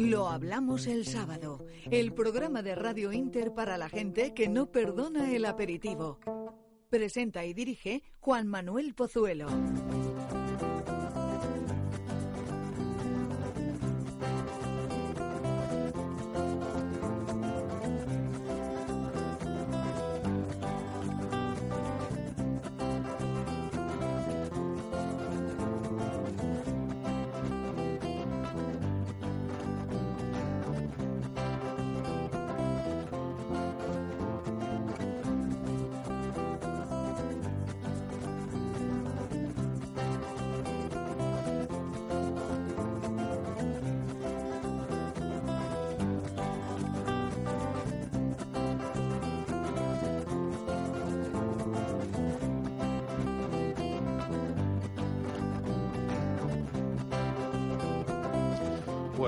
Lo hablamos el sábado, el programa de Radio Inter para la gente que no perdona el aperitivo. Presenta y dirige Juan Manuel Pozuelo.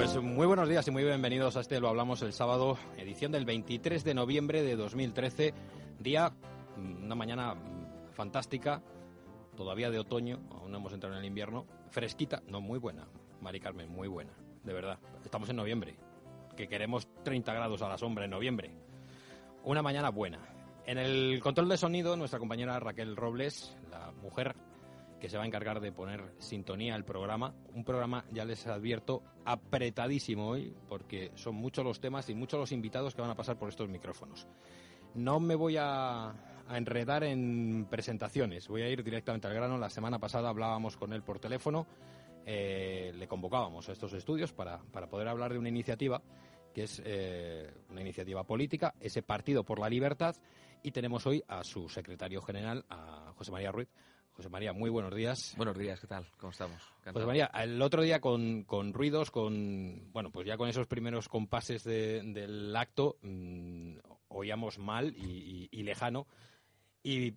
Pues muy buenos días y muy bienvenidos a este Lo Hablamos el sábado, edición del 23 de noviembre de 2013, día, una mañana fantástica, todavía de otoño, aún no hemos entrado en el invierno, fresquita, no, muy buena, Mari Carmen, muy buena, de verdad. Estamos en noviembre, que queremos 30 grados a la sombra en noviembre. Una mañana buena. En el control de sonido, nuestra compañera Raquel Robles, la mujer que se va a encargar de poner sintonía al programa. Un programa, ya les advierto, apretadísimo hoy, porque son muchos los temas y muchos los invitados que van a pasar por estos micrófonos. No me voy a, enredar en presentaciones, voy a ir directamente al grano. La semana pasada hablábamos con él por teléfono, eh, le convocábamos a estos estudios para, para poder hablar de una iniciativa que es eh, una iniciativa política, ese Partido por la Libertad, y tenemos hoy a su secretario general, a José María Ruiz. José María, muy buenos días. Buenos días, ¿qué tal? ¿Cómo estamos? José María, el otro día con, con ruidos, con bueno, pues ya con esos primeros compases de- del acto, mm, oíamos mal y, y- y lejano, y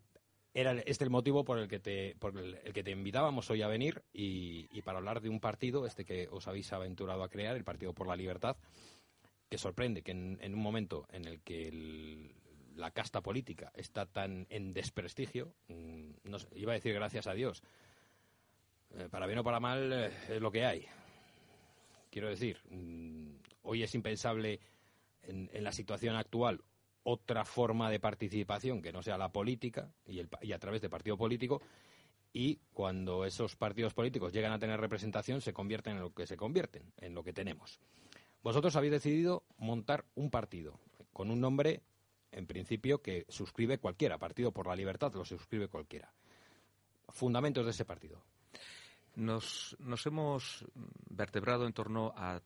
era este el motivo por el que te, por el, el que te invitábamos hoy a venir y, y para hablar de un partido, este que os habéis aventurado a crear, el Partido por la Libertad, que sorprende que en, en un momento en el que el- la casta política está tan en desprestigio, mm, iba a decir gracias a Dios, eh, para bien o para mal eh, es lo que hay. Quiero decir, mm, hoy es impensable en, la situación actual otra forma de participación que no sea la política y, el, y a través de partido político y cuando esos partidos políticos llegan a tener representación se convierten en lo que se convierten, en lo que tenemos. Vosotros habéis decidido montar un partido con un nombre, en principio, que suscribe cualquiera. Partido por la Libertad lo suscribe cualquiera. Fundamentos de ese partido. Nos, nos hemos vertebrado en torno a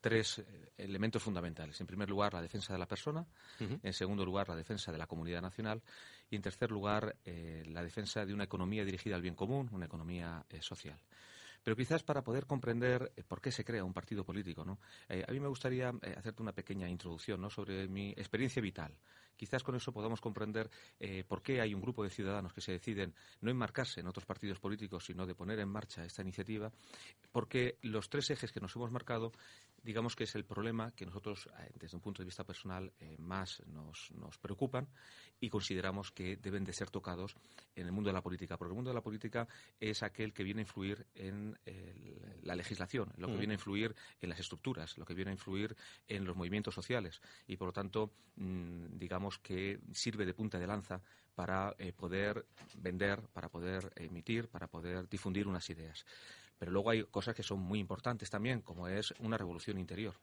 tres eh, elementos fundamentales. En primer lugar, la defensa de la persona. En segundo lugar, la defensa de la comunidad nacional. Y en tercer lugar, eh, la defensa de una economía dirigida al bien común, una economía eh, social. Pero quizás para poder comprender eh, por qué se crea un partido político, ¿no? Eh, a mí me gustaría eh, hacerte una pequeña introducción ¿no? sobre mi experiencia vital. Quizás con eso podamos comprender eh, por qué hay un grupo de ciudadanos que se deciden no enmarcarse en otros partidos políticos, sino de poner en marcha esta iniciativa, porque los tres ejes que nos hemos marcado, digamos que es el problema que nosotros, eh, desde un punto de vista personal, eh, más nos, nos preocupan y consideramos que deben de ser tocados en el mundo de la política, porque el mundo de la política es aquel que viene a influir en el- la legislación, lo que viene a influir en las estructuras, lo que viene a influir en los movimientos sociales y, por lo tanto, mm, digamos que sirve de punta de lanza para eh, poder vender, para poder emitir, para poder difundir unas ideas. Pero luego hay cosas que son muy importantes también, como es una revolución interior.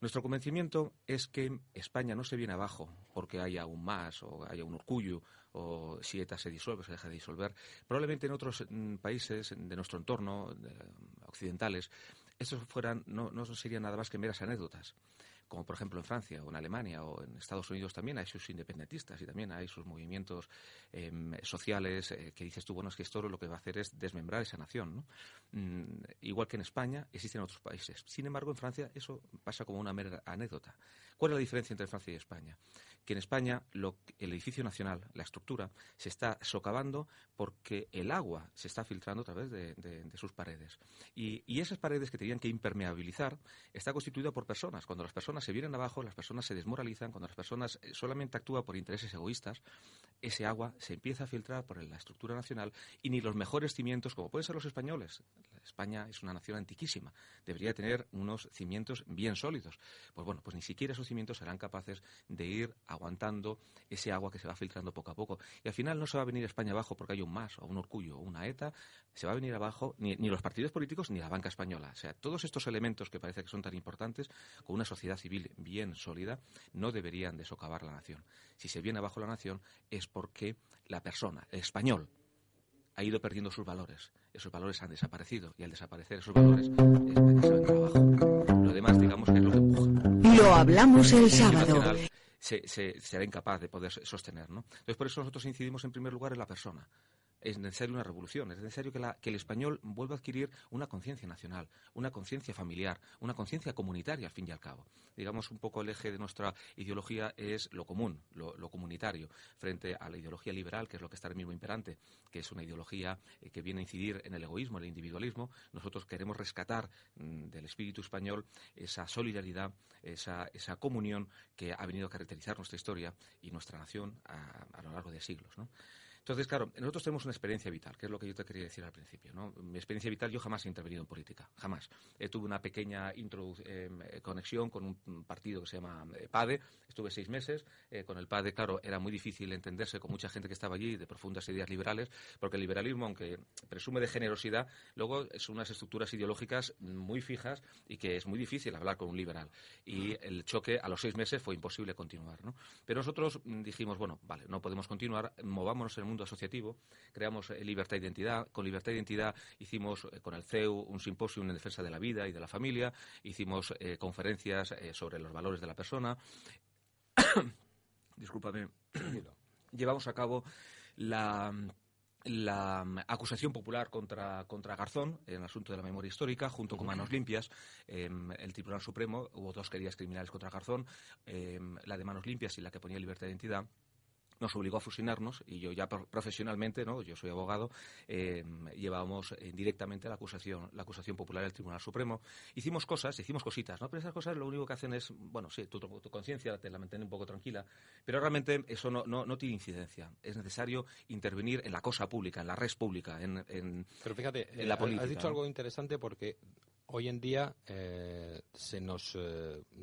Nuestro convencimiento es que España no se viene abajo porque haya un más o haya un orgullo o si ETA se disuelve se deja de disolver. Probablemente en otros mm, países de nuestro entorno, de, occidentales, estos fueran, no, no serían nada más que meras anécdotas. Como por ejemplo en Francia o en Alemania o en Estados Unidos también hay sus independentistas y también hay sus movimientos em, sociales eh, que dices tú, bueno, es que esto lo que va a hacer es desmembrar esa nación. ¿no? Mm, igual que en España existen otros países. Sin embargo, en Francia eso pasa como una mera anécdota. ¿Cuál es la diferencia entre Francia y España? Que en España el edificio nacional, la estructura, se está socavando porque el agua se está filtrando a través de sus paredes. Y, y esas paredes que tenían que impermeabilizar está constituida por personas. Cuando las personas se vienen abajo, las personas se desmoralizan, cuando las personas eh, solamente actúan por intereses egoístas, ese agua se empieza a filtrar por la estructura nacional y ni los mejores cimientos, como pueden ser los españoles, España es una nación antiquísima, debería tener unos cimientos bien sólidos. Pues bueno, pues ni siquiera esos cimientos serán capaces de ir aguantando ese agua que se va filtrando poco a poco. Y al final no se va a venir España abajo porque hay un MAS o un Orgullo o una ETA, se va a venir abajo ni, ni los partidos políticos ni la banca española. O sea, todos estos elementos que parece que son tan importantes, con una sociedad civil bien sólida, no deberían de socavar la nación. Si se viene abajo la nación es porque la persona, el español, ha ido perdiendo sus valores. Esos valores han desaparecido y al desaparecer esos valores, España se abajo. Lo demás, digamos, que es lo que empuja. Lo hablamos el sábado. Se, se, será incapaz de poder sostener, ¿no? Entonces, por eso nosotros incidimos en primer lugar en la persona es necesario una revolución, es necesario que, el español vuelva a adquirir una conciencia nacional, una conciencia familiar, una conciencia comunitaria, al fin y al cabo. Digamos, un poco el eje de nuestra ideología es lo común, lo, comunitario, frente a la ideología liberal, que es lo que está ahora mismo imperante, que es una ideología eh, que viene a incidir en el egoísmo, en el individualismo. Nosotros queremos rescatar mm, del espíritu español esa solidaridad, esa, comunión que ha venido a caracterizar nuestra historia y nuestra nación a, lo largo de siglos. Entonces, claro, nosotros tenemos una experiencia vital, que es lo que yo te quería decir al principio. ¿no? Mi experiencia vital, yo jamás he intervenido en política, jamás. Eh, tuve una pequeña eh, conexión con un partido que se llama eh, PADE, estuve seis meses. con el PADE, claro, era muy difícil entenderse con mucha gente que estaba allí de profundas ideas liberales, porque el liberalismo, aunque presume de generosidad, luego son unas estructuras ideológicas muy fijas y que es muy difícil hablar con un liberal. Y el choque a los seis meses fue imposible continuar. ¿no? Pero nosotros mm, dijimos, bueno, vale, no podemos continuar, movámonos en el mundo asociativo, creamos eh, Libertad e Identidad. Con Libertad e Identidad hicimos eh, con el CEU un simposio en defensa de la vida y de la familia, hicimos eh, conferencias sobre los valores de la persona. Discúlpame. Llevamos a cabo la la acusación popular contra, contra Garzón en el asunto de la memoria histórica, junto con Manos Limpias, em, el Tribunal Supremo, hubo dos querellas criminales contra Garzón, em, la de Manos Limpias y la que ponía libertad de identidad nos obligó a fusionarnos y yo ya profesionalmente, ¿no? yo soy abogado, eh, llevábamos eh, directamente la acusación, la acusación popular del Tribunal Supremo. Hicimos cosas, hicimos cositas, ¿no? pero esas cosas lo único que hacen es, bueno, sí, tu, conciencia te la mantiene un poco tranquila, pero realmente eso no, no, tiene incidencia. Es necesario intervenir en la cosa pública, en la red pública, en, en, pero fíjate, la eh, política. Has dicho algo interesante porque hoy en día eh, se nos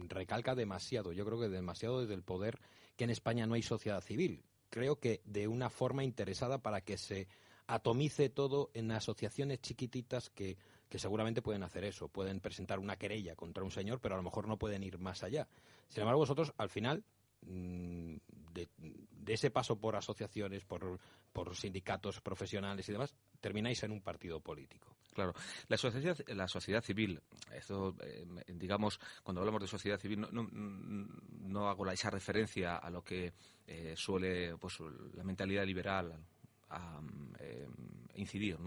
recalca demasiado, yo creo que demasiado desde el poder que en España no hay sociedad civil. Creo que de una forma interesada para que se atomice todo en asociaciones chiquititas que, que seguramente pueden hacer eso. Pueden presentar una querella contra un señor, pero a lo mejor no pueden ir más allá. Sin embargo, vosotros, al final, mm, de, ese paso por asociaciones, por, por sindicatos profesionales y demás, termináis en un partido político. Claro, la sociedad, la sociedad civil, eso, eh, digamos, cuando hablamos de sociedad civil, no, no, no hago esa referencia a lo que eh, suele, pues, la mentalidad liberal, a, em, incidir.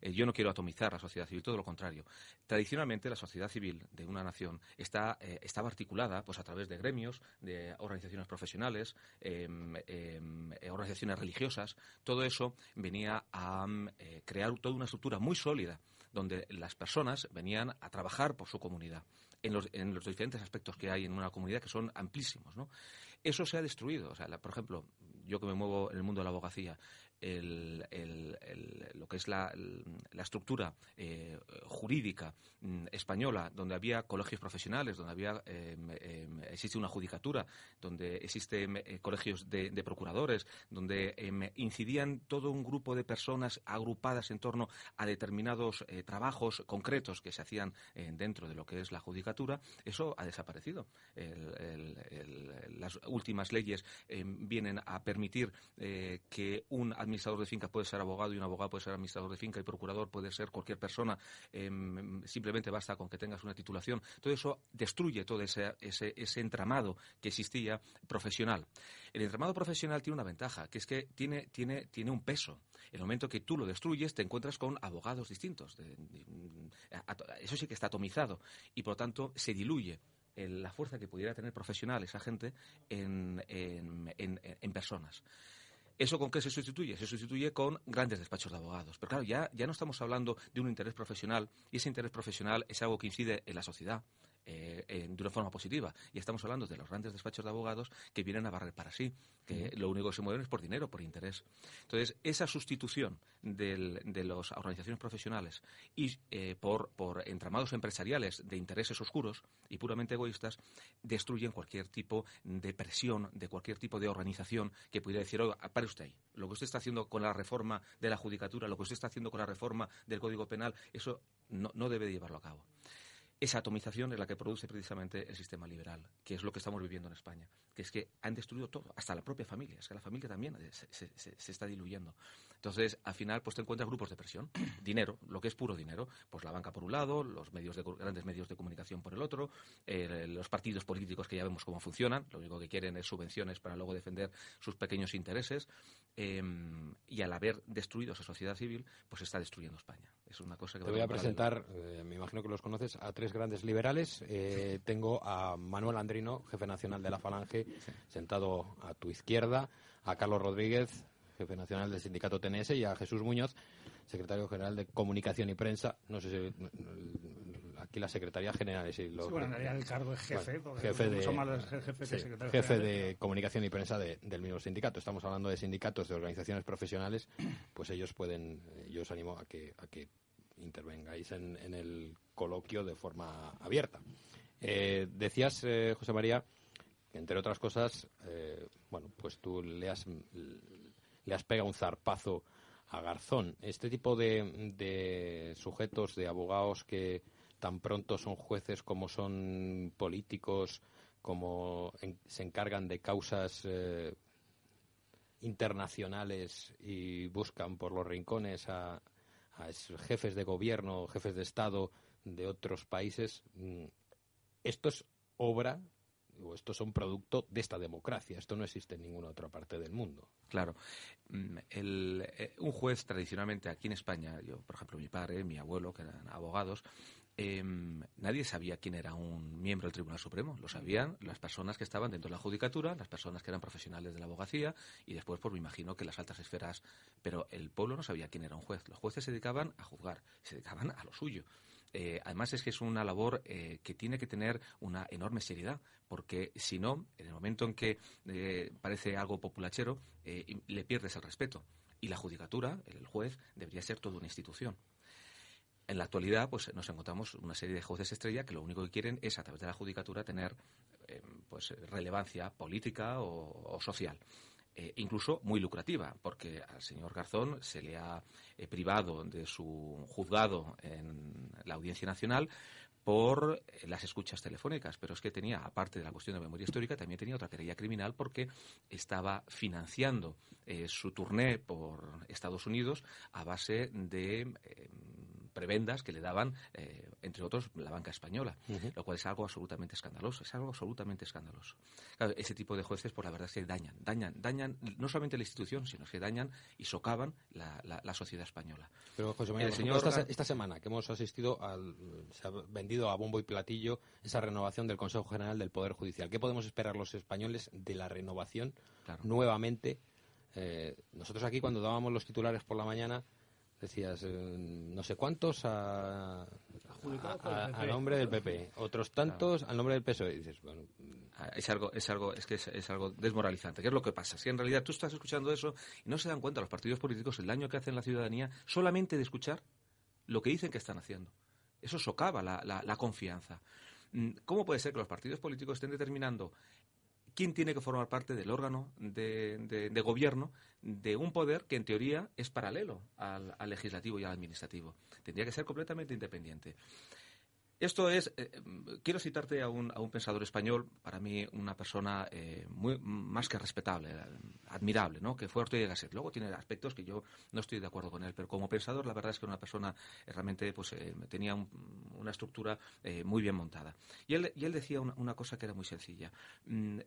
Eh, yo no quiero atomizar la sociedad civil, todo lo contrario. Tradicionalmente la sociedad civil de una nación está, eh, estaba articulada pues, a través de gremios, de organizaciones profesionales, em, em, organizaciones religiosas. Todo eso venía a crear toda una estructura muy sólida donde las personas venían a trabajar por su comunidad en los, en los diferentes aspectos que hay en una comunidad que son amplísimos. Eso se ha destruido. Por ejemplo, yo que me muevo en el mundo de la abogacía, lo que es la, estructura eh, jurídica mm, española, donde había colegios profesionales, donde había em, em, existe una judicatura, donde existen eh, colegios de, procuradores, donde em, incidían todo un grupo de personas agrupadas en torno a determinados eh, trabajos concretos que se hacían dentro de lo que es la judicatura, eso ha desaparecido. las últimas leyes vienen a permitir que un administrador administrador de finca puede ser abogado y un abogado puede ser administrador de finca y procurador puede ser cualquier persona. Em, simplemente basta con que tengas una titulación. Todo eso destruye todo ese, ese, entramado que existía profesional. El entramado profesional tiene una ventaja, que es que tiene, tiene, tiene un peso. El momento que tú lo destruyes, te encuentras con abogados distintos. eso sí que está atomizado y, por lo tanto, se diluye la fuerza que pudiera tener profesional esa gente en, en, en personas. ¿Eso con qué se sustituye? Se sustituye con grandes despachos de abogados. Pero claro, ya, ya no estamos hablando de un interés profesional y ese interés profesional es algo que incide en la sociedad, eh, de una forma positiva. Y estamos hablando de los grandes despachos de abogados que vienen a barrer para sí, que lo único que se mueven es por dinero, por interés. Entonces, esa sustitución de las organizaciones profesionales y eh, por, por entramados empresariales de intereses oscuros y puramente egoístas destruyen cualquier tipo de presión, de cualquier tipo de organización que pudiera decir, oiga, pare usted ahí, lo que usted está haciendo con la reforma de la judicatura, lo que usted está haciendo con la reforma del Código Penal, eso no, no debe de llevarlo a cabo. Esa atomización es la que produce precisamente el sistema liberal, que es lo que estamos viviendo en España, que es que han destruido todo, hasta la propia familia, es que la familia también se, se está diluyendo. Entonces, al final, pues te encuentras grupos de presión, dinero, lo que es puro dinero, pues la banca por un lado, los medios de, grandes medios de comunicación por el otro, eh, los partidos políticos que ya vemos cómo funcionan, lo único que quieren es subvenciones para luego defender sus pequeños intereses, em, y al haber destruido esa sociedad civil, pues está destruyendo España. Es una cosa que te voy a presentar, eh, me imagino que los conoces, a tres grandes liberales. Eh, tengo a Manuel Andrino, jefe nacional de la Falange, sentado a tu izquierda, a Carlos Rodríguez, jefe nacional del sindicato TNS, y a Jesús Muñoz, secretario general de Comunicación y Prensa. No sé si aquí la Secretaría General es lo, sí, bueno, en realidad el cargo es jefe, jefe de, jefe, jefe de Comunicación y Prensa del mismo sindicato. Estamos hablando de sindicatos, de organizaciones profesionales, pues ellos pueden, yo os animo a que, a que intervengáis en, el coloquio de forma abierta. Eh, decías, eh, José María, que entre otras cosas, eh, bueno, pues tú le has le has un zarpazo a Garzón. Este tipo de, sujetos, de abogados que tan pronto son jueces como son políticos, como se encargan de causas eh, internacionales y buscan por los rincones a, jefes de gobierno, jefes de Estado de otros países, mm, esto es obra estos son producto de esta democracia. Esto no existe en ninguna otra parte del mundo. Claro. Mm, eh, un juez tradicionalmente aquí en España, yo, por ejemplo, mi padre, mi abuelo, que eran abogados, em, nadie sabía quién era un miembro del Tribunal Supremo. Lo sabían las personas que estaban dentro de la judicatura, las personas que eran profesionales de la abogacía y después, pues me imagino que las altas esferas. Pero el pueblo no sabía quién era un juez. Los jueces se dedicaban a juzgar, se dedicaban a lo suyo. Eh, además es que es una labor eh, que tiene que tener una enorme seriedad, porque si no, en el momento en que eh, parece algo populachero, le pierdes el respeto. Y la judicatura, el juez, debería ser toda una institución. En la actualidad, pues nos encontramos una serie de jueces estrella que lo único que quieren es, a través de la judicatura, tener pues relevancia política o social. Eh, incluso muy lucrativa, porque al señor Garzón se le ha eh, privado de su juzgado en la Audiencia Nacional por eh, las escuchas telefónicas, pero es que tenía, aparte de la cuestión de memoria histórica, también tenía otra querella criminal porque estaba financiando su turné por Estados Unidos a base de prebendas que le daban, eh, entre otros, la banca española, lo cual es algo absolutamente escandaloso, es algo absolutamente escandaloso. ese tipo de jueces, por pues, la verdad es que dañan, dañan, dañan no solamente la institución, sino que dañan y socavan la, sociedad española. Pero, José María, señor... esta, semana que hemos asistido al, se ha vendido a bombo y platillo esa renovación del Consejo General del Poder Judicial. ¿Qué podemos esperar los españoles de la renovación nuevamente? Eh, nosotros aquí cuando dábamos los titulares por la mañana decías eh, no sé cuántos a, a, nombre del PP, otros tantos al nombre del PSOE. dices, bueno, ah, es algo, es algo, es que es, algo desmoralizante. ¿Qué es lo que pasa? Si en realidad tú estás escuchando eso y no se dan cuenta los partidos políticos el daño que hacen la ciudadanía solamente de escuchar lo que dicen que están haciendo. Eso socava la, la confianza. Mm, ¿Cómo puede ser que los partidos políticos estén determinando quién tiene que formar parte del órgano de, gobierno de un poder que en teoría es paralelo al, legislativo y al administrativo. Tendría que ser completamente independiente. Esto es, eh, quiero citarte a un, a un, pensador español, para mí una persona eh, muy, más que respetable, admirable, ¿no? que fue Ortega Gasset. Luego tiene aspectos que yo no estoy de acuerdo con él, pero como pensador la verdad es que una persona eh, realmente pues, tenía una estructura muy bien montada. Y él, y él decía una, cosa que era muy sencilla. Mm,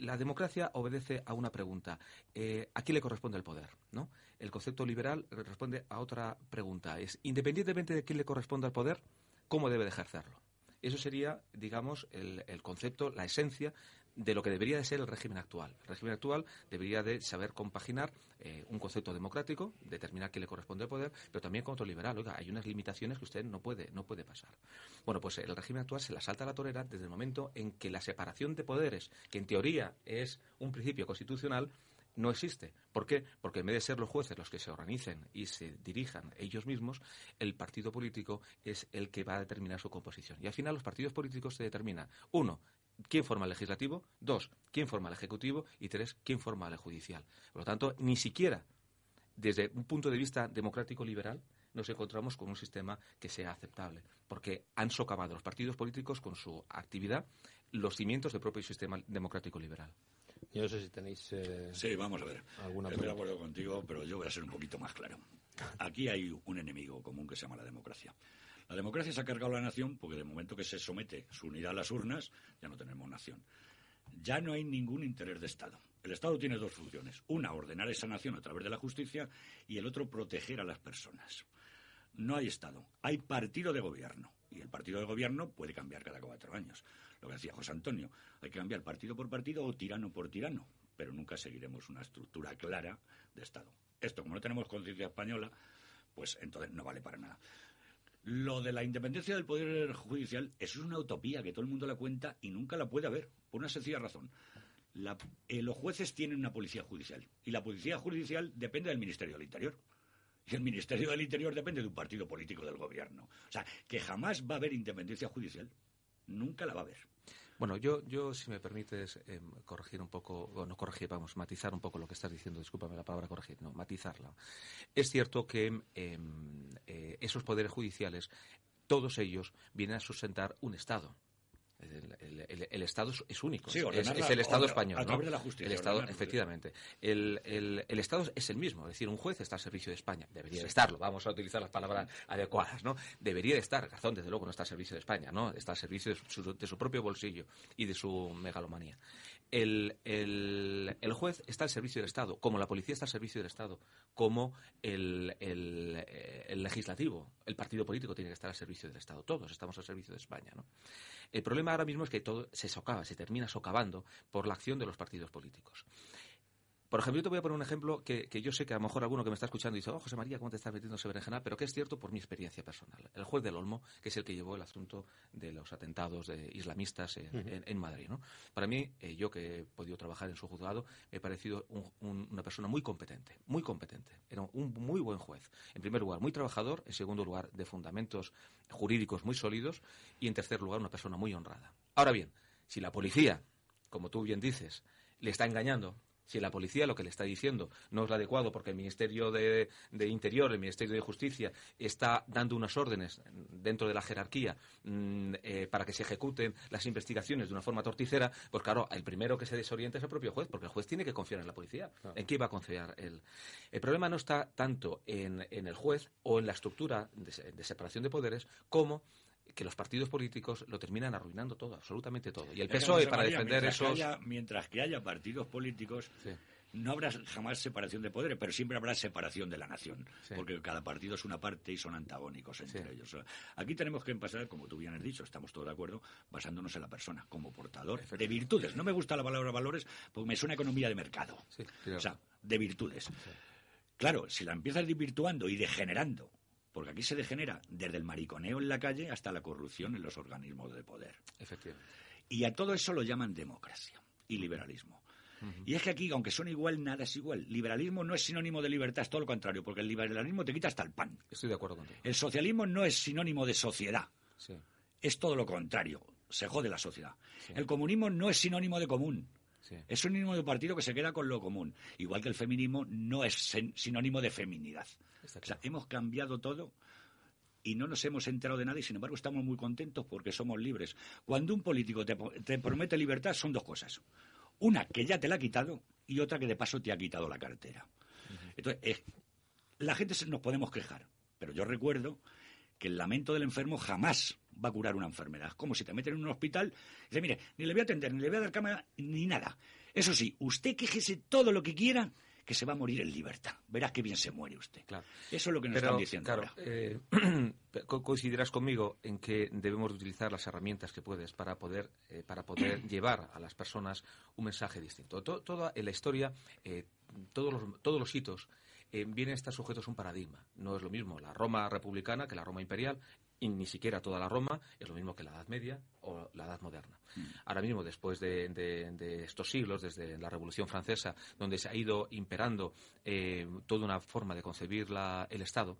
la democracia obedece a una pregunta. ¿A quién le corresponde el poder? ¿no? El concepto liberal responde a otra pregunta. Es, independientemente de quién le corresponda el poder, cómo debe de ejercerlo. Eso sería, digamos, el, concepto, la esencia de lo que debería de ser el régimen actual. El régimen actual debería de saber compaginar eh, un concepto democrático, determinar qué le corresponde al poder, pero también con otro liberal. Oiga, hay unas limitaciones que usted no puede, no puede pasar. Bueno, pues el régimen actual se la salta a la torera desde el momento en que la separación de poderes, que en teoría es un principio constitucional, no existe. ¿Por qué? Porque en vez de ser los jueces los que se organicen y se dirijan ellos mismos, el partido político es el que va a determinar su composición. Y al final los partidos políticos se determinan, uno, quién forma el legislativo, dos, quién forma el ejecutivo y tres, quién forma el judicial. Por lo tanto, ni siquiera desde un punto de vista democrático liberal nos encontramos con un sistema que sea aceptable, porque han socavado los partidos políticos con su actividad los cimientos del propio sistema democrático liberal. Yo no sé si tenéis. Eh, sí, vamos a ver. Estoy de acuerdo contigo, pero yo voy a ser un poquito más claro. Aquí hay un enemigo común que se llama la democracia. La democracia se ha cargado a la nación porque de momento que se somete su unidad a las urnas, ya no tenemos nación. Ya no hay ningún interés de Estado. El Estado tiene dos funciones. Una, ordenar esa nación a través de la justicia y el otro, proteger a las personas. No hay Estado. Hay partido de gobierno. Y el partido de gobierno puede cambiar cada cuatro años. Lo que decía José Antonio, hay que cambiar partido por partido o tirano por tirano. Pero nunca seguiremos una estructura clara de Estado. Esto, como no tenemos conciencia española, pues entonces no vale para nada. Lo de la independencia del Poder Judicial, eso es una utopía que todo el mundo la cuenta y nunca la puede haber, por una sencilla razón. Eh, los jueces tienen una policía judicial y la policía judicial depende del Ministerio del Interior. Y el Ministerio del Interior depende de un partido político del gobierno. O sea, que jamás va a haber independencia judicial. Nunca la va a haber. Bueno, yo, yo si me permites em, corregir un poco, o no corregir, vamos, matizar un poco lo que estás diciendo, discúlpame la palabra corregir, no, matizarla. Es cierto que em, eh, esos poderes judiciales, todos ellos vienen a sustentar un Estado. El, Estado es, único, es, el Estado español. A través de la justicia. El Estado, efectivamente. El, Estado es el mismo, es decir, un juez está al servicio de España. Debería de estarlo, vamos a utilizar las palabras adecuadas, ¿no? Debería de estar, razón, desde luego no está al servicio de España, ¿no? Está al servicio de su, propio bolsillo y de su megalomanía. El, juez está al servicio del Estado, como la policía está al servicio del Estado, como el, legislativo, el partido político tiene que estar al servicio del Estado. Todos estamos al servicio de España, ¿no? El problema ahora mismo es que todo se socava, se termina socavando por la acción de los partidos políticos. Por ejemplo, yo te voy a poner un ejemplo que, yo sé que a lo mejor alguno que me está escuchando dice, oh, José María, ¿cómo te estás metiendo sobre berenjena? Pero que es cierto por mi experiencia personal. El juez del Olmo, que es el que llevó el asunto de los atentados de islamistas en, Madrid. ¿no? Para mí, eh, yo que he podido trabajar en su juzgado, me he parecido una persona muy competente, muy competente. Era un muy buen juez. En primer lugar, muy trabajador. En segundo lugar, de fundamentos jurídicos muy sólidos. Y en tercer lugar, una persona muy honrada. Ahora bien, si la policía, como tú bien dices, le está engañando si la policía lo que le está diciendo no es lo adecuado porque el Ministerio de, Interior, el Ministerio de Justicia está dando unas órdenes dentro de la jerarquía mm, eh, para que se ejecuten las investigaciones de una forma torticera, pues claro, el primero que se desorienta es el propio juez, porque el juez tiene que confiar en la policía. ¿En qué va a confiar él? El problema no está tanto en, el juez o en la estructura de separación de poderes como que los partidos políticos lo terminan arruinando todo, absolutamente todo. Y el PSOE, para defender esos... mientras que haya partidos políticos, no habrá jamás separación de poderes, pero siempre habrá separación de la nación, porque cada partido es una parte y son antagónicos entre ellos. Aquí tenemos que empezar, como tú bien has dicho, estamos todos de acuerdo, basándonos en la persona como portador de virtudes. No me gusta la palabra valores porque me suena economía de mercado. O sea, de virtudes. Claro, si la empiezas desvirtuando y degenerando porque aquí se degenera desde el mariconeo en la calle hasta la corrupción en los organismos de poder. Efectivamente. Y a todo eso lo llaman democracia y liberalismo. Y es que aquí, aunque son igual, nada es igual. Liberalismo no es sinónimo de libertad, es todo lo contrario, porque el liberalismo te quita hasta el pan. Estoy de acuerdo contigo. El socialismo no es sinónimo de sociedad. Es todo lo contrario. Se jode la sociedad. El comunismo no es sinónimo de común. Es sinónimo de partido que se queda con lo común. Igual que el feminismo no es sinónimo de feminidad. O sea, hemos cambiado todo y no nos hemos enterado de nada y sin embargo estamos muy contentos porque somos libres. Cuando un político te, promete libertad son dos cosas. Una que ya te la ha quitado y otra que de paso te ha quitado la cartera. Entonces, la gente nos podemos quejar, pero yo recuerdo que el lamento del enfermo jamás va a curar una enfermedad. Como si te meten en un hospital y dice, mire, ni le voy a atender, ni le voy a dar cama, ni nada. Eso sí, usted quejese todo lo que quiera que se va a morir en libertad. Verá qué bien se muere usted. Claro. Eso es lo que nos están diciendo ahora. Eh, coincidirás conmigo en que debemos utilizar las herramientas que puedes para poder, eh, para poder llevar a las personas un mensaje distinto. toda en la historia, eh, todos, los, todos los hitos vienen a estar sujetos a un paradigma. No es lo mismo la Roma republicana que la Roma imperial y ni siquiera toda la Roma es lo mismo que la Edad Media o la Edad Moderna. Mm. Ahora mismo, después de, estos siglos, desde la Revolución Francesa, donde se ha ido imperando eh, toda una forma de concebir el Estado,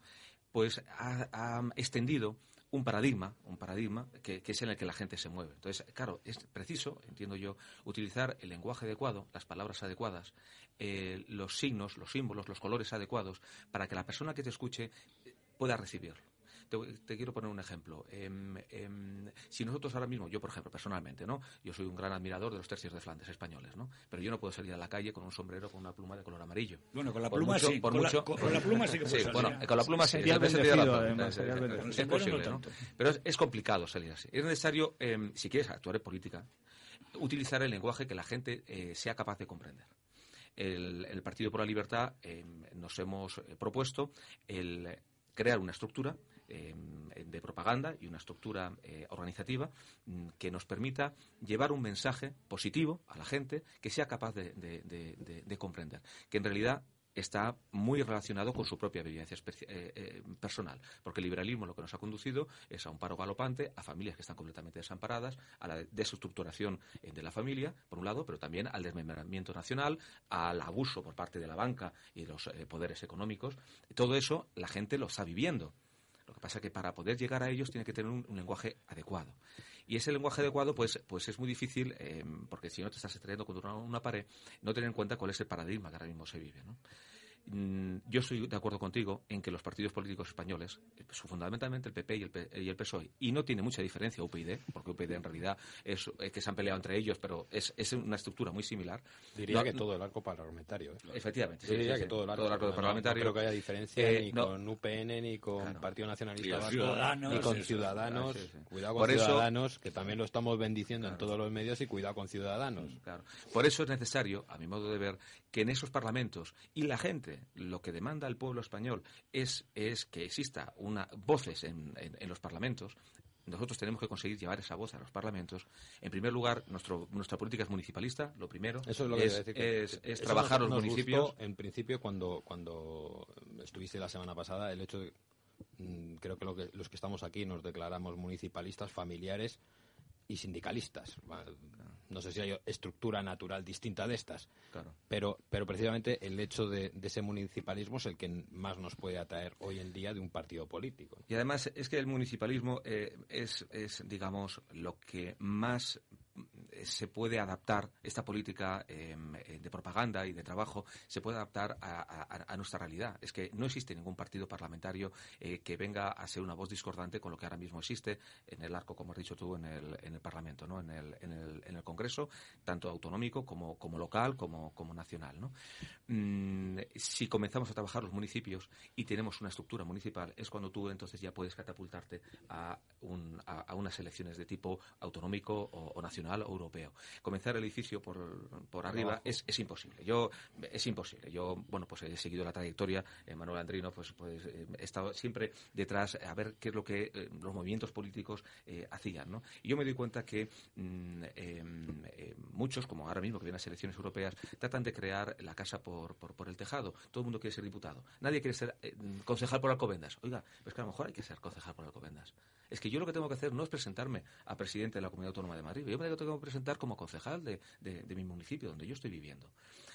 pues ha, extendido un paradigma, un paradigma que, es en el que la gente se mueve. Entonces, claro, es preciso, entiendo yo, utilizar el lenguaje adecuado, las palabras adecuadas, eh, los signos, los símbolos, los colores adecuados, para que la persona que te escuche pueda recibirlo. Te, quiero poner un ejemplo. Em, em, si nosotros ahora mismo, yo por ejemplo, personalmente, ¿no? Yo soy un gran admirador de los tercios de Flandes españoles, ¿no? Pero yo no puedo salir a la calle con un sombrero con una pluma de color amarillo. Bueno, con la pluma sí. con, la, pluma sí que sí, bueno, con la pluma sí. Es posible, ¿no? Pero es, complicado salir así. Es necesario, em, si quieres actuar en política, utilizar el lenguaje que la gente eh, sea capaz de comprender. El, el, Partido por la Libertad nos hemos eh, propuesto el crear una estructura Em, de propaganda y una estructura eh, organizativa mm, que nos permita llevar un mensaje positivo a la gente que sea capaz de, comprender. Que en realidad está muy relacionado con su propia vivencia eh, eh, personal, porque el liberalismo lo que nos ha conducido es a un paro galopante, a familias que están completamente desamparadas, a la desestructuración de la familia, por un lado, pero también al desmembramiento nacional, al abuso por parte de la banca y de los poderes económicos. Todo eso la gente lo está viviendo. Lo que pasa es que para poder llegar a ellos tiene que tener un, lenguaje adecuado. Y ese lenguaje adecuado, pues, pues es muy difícil, eh, porque si no te estás estrellando contra una, pared, no tener en cuenta cuál es el paradigma que ahora mismo se vive. ¿no? Mm, yo estoy de acuerdo contigo en que los partidos políticos españoles, eh, fundamentalmente el PP y el, PSOE, y no tiene mucha diferencia UPyD, porque UPyD en realidad es, que se han peleado entre ellos, pero es, una estructura muy similar. Diría que todo el arco parlamentario. ¿eh? Efectivamente. diría que todo el arco, parlamentario. No creo que haya diferencia eh, ni con UPN, ni con Partido Nacionalista Vasco, ni con Ciudadanos. Cuidado con Ciudadanos, que también lo estamos bendiciendo en todos los medios, y cuidado con Ciudadanos. Por eso es necesario, a mi modo de ver, que en esos parlamentos y la gente lo que demanda el pueblo español es, es que exista una voces en, los parlamentos, nosotros tenemos que conseguir llevar esa voz a los parlamentos. En primer lugar, nuestro, nuestra política es municipalista, lo primero. es, es, trabajar los municipios. en principio, cuando, cuando estuviste la semana pasada, el hecho de. Mm, creo que, lo que los que estamos aquí nos declaramos municipalistas, familiares y sindicalistas. No sé si hay estructura natural distinta de estas, pero, pero precisamente el hecho de, ese municipalismo es el que más nos puede atraer hoy en día de un partido político. Y además es que el municipalismo eh, es, es, digamos, lo que más se puede adaptar esta política em, eh, de propaganda y de trabajo se puede adaptar a, nuestra realidad. Es que no existe ningún partido parlamentario eh, que venga a ser una voz discordante con lo que ahora mismo existe en el arco, como has dicho tú, en el, en el Parlamento, ¿no? en, el, en, el, en el Congreso, tanto autonómico como, como local como, como nacional. ¿no? Mm, si comenzamos a trabajar los municipios y tenemos una estructura municipal, es cuando tú entonces ya puedes catapultarte a, un, a, unas elecciones de tipo autonómico o, o nacional o europeo. Comenzar el edificio por, por arriba es, es, imposible. Yo, es imposible. Yo, bueno, pues he seguido la trayectoria, eh, Manuel Andrino, pues, pues eh, he estado siempre detrás a ver qué es lo que eh, los movimientos políticos hacían, ¿no? Y yo me doy cuenta que mm, em, muchos, como ahora mismo que vienen las elecciones europeas, tratan de crear la casa por, por, por, el tejado. Todo el mundo quiere ser diputado. Nadie quiere ser concejal por Alcobendas. Oiga, pues que a lo mejor hay que ser concejal por Alcobendas es que yo lo que tengo que hacer no es presentarme a presidente de la Comunidad Autónoma de Madrid, yo me tengo que presentar como concejal de, mi municipio, donde yo estoy viviendo.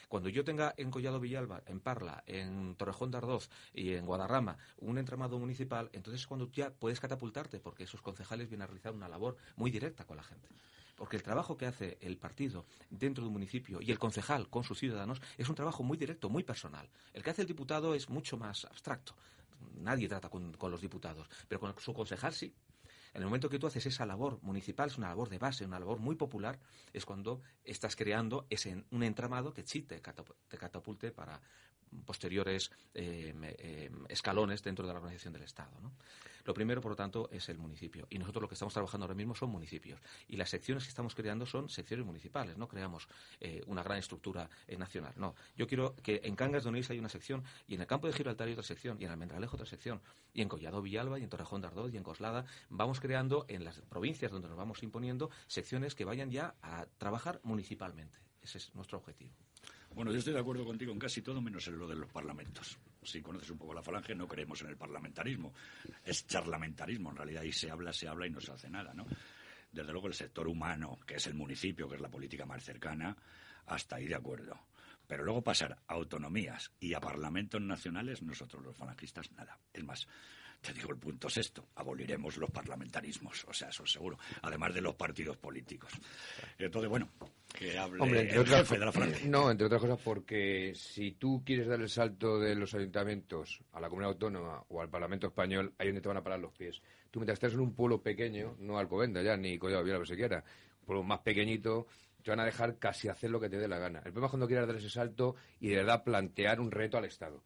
Cuando yo tenga en Collado Villalba, en Parla, en Torrejón de Ardoz y en Guadarrama un entramado municipal, entonces es cuando ya puedes catapultarte, porque esos concejales vienen a realizar una labor muy directa con la gente porque el trabajo que hace el partido dentro de un municipio y el concejal con sus ciudadanos es un trabajo muy directo, muy personal. El que hace el diputado es mucho más abstracto. Nadie trata con, con los diputados, pero con su concejal sí. En el momento que tú haces esa labor municipal, es una labor de base, una labor muy popular, es cuando estás creando ese, un entramado que sí te, catapulte para, posteriores escalones dentro de la organización del Estado. Lo primero, por lo tanto, es el municipio. Y nosotros lo que estamos trabajando ahora mismo son municipios. Y las secciones que estamos creando son secciones municipales. No creamos una gran estructura nacional. No. Yo quiero que en Cangas de Onís hay una sección y en el campo de Gibraltar hay otra sección y en Almendralejo otra sección y en Collado Villalba y en Torrejón de Ardoz y en Coslada vamos creando en las provincias donde nos vamos imponiendo secciones que vayan ya a trabajar municipalmente. Ese es nuestro objetivo. Bueno, yo estoy de acuerdo contigo en casi todo menos en lo de los parlamentos. Si conoces un poco la falange, no creemos en el parlamentarismo. Es charlamentarismo, en realidad, y se habla, se habla y no se hace nada, ¿no? Desde luego el sector humano, que es el municipio, que es la política más cercana, hasta ahí de acuerdo. Pero luego pasar a autonomías y a parlamentos nacionales, nosotros los falangistas, nada. Es más, te digo el punto sexto, aboliremos los parlamentarismos, o sea, eso es seguro, además de los partidos políticos. Entonces, bueno, que hable el jefe de la falange. No, entre otras cosas porque si tú quieres dar el salto de los ayuntamientos a la comunidad autónoma o al Parlamento español, ahí donde te van a parar los pies. Tú mientras estás en un pueblo pequeño, no Alcobenda ya, ni Collado Villalba siquiera, un pueblo más pequeñito, te van a dejar casi hacer lo que te dé la gana. El problema es cuando quieras dar ese salto y de verdad plantear un reto al Estado.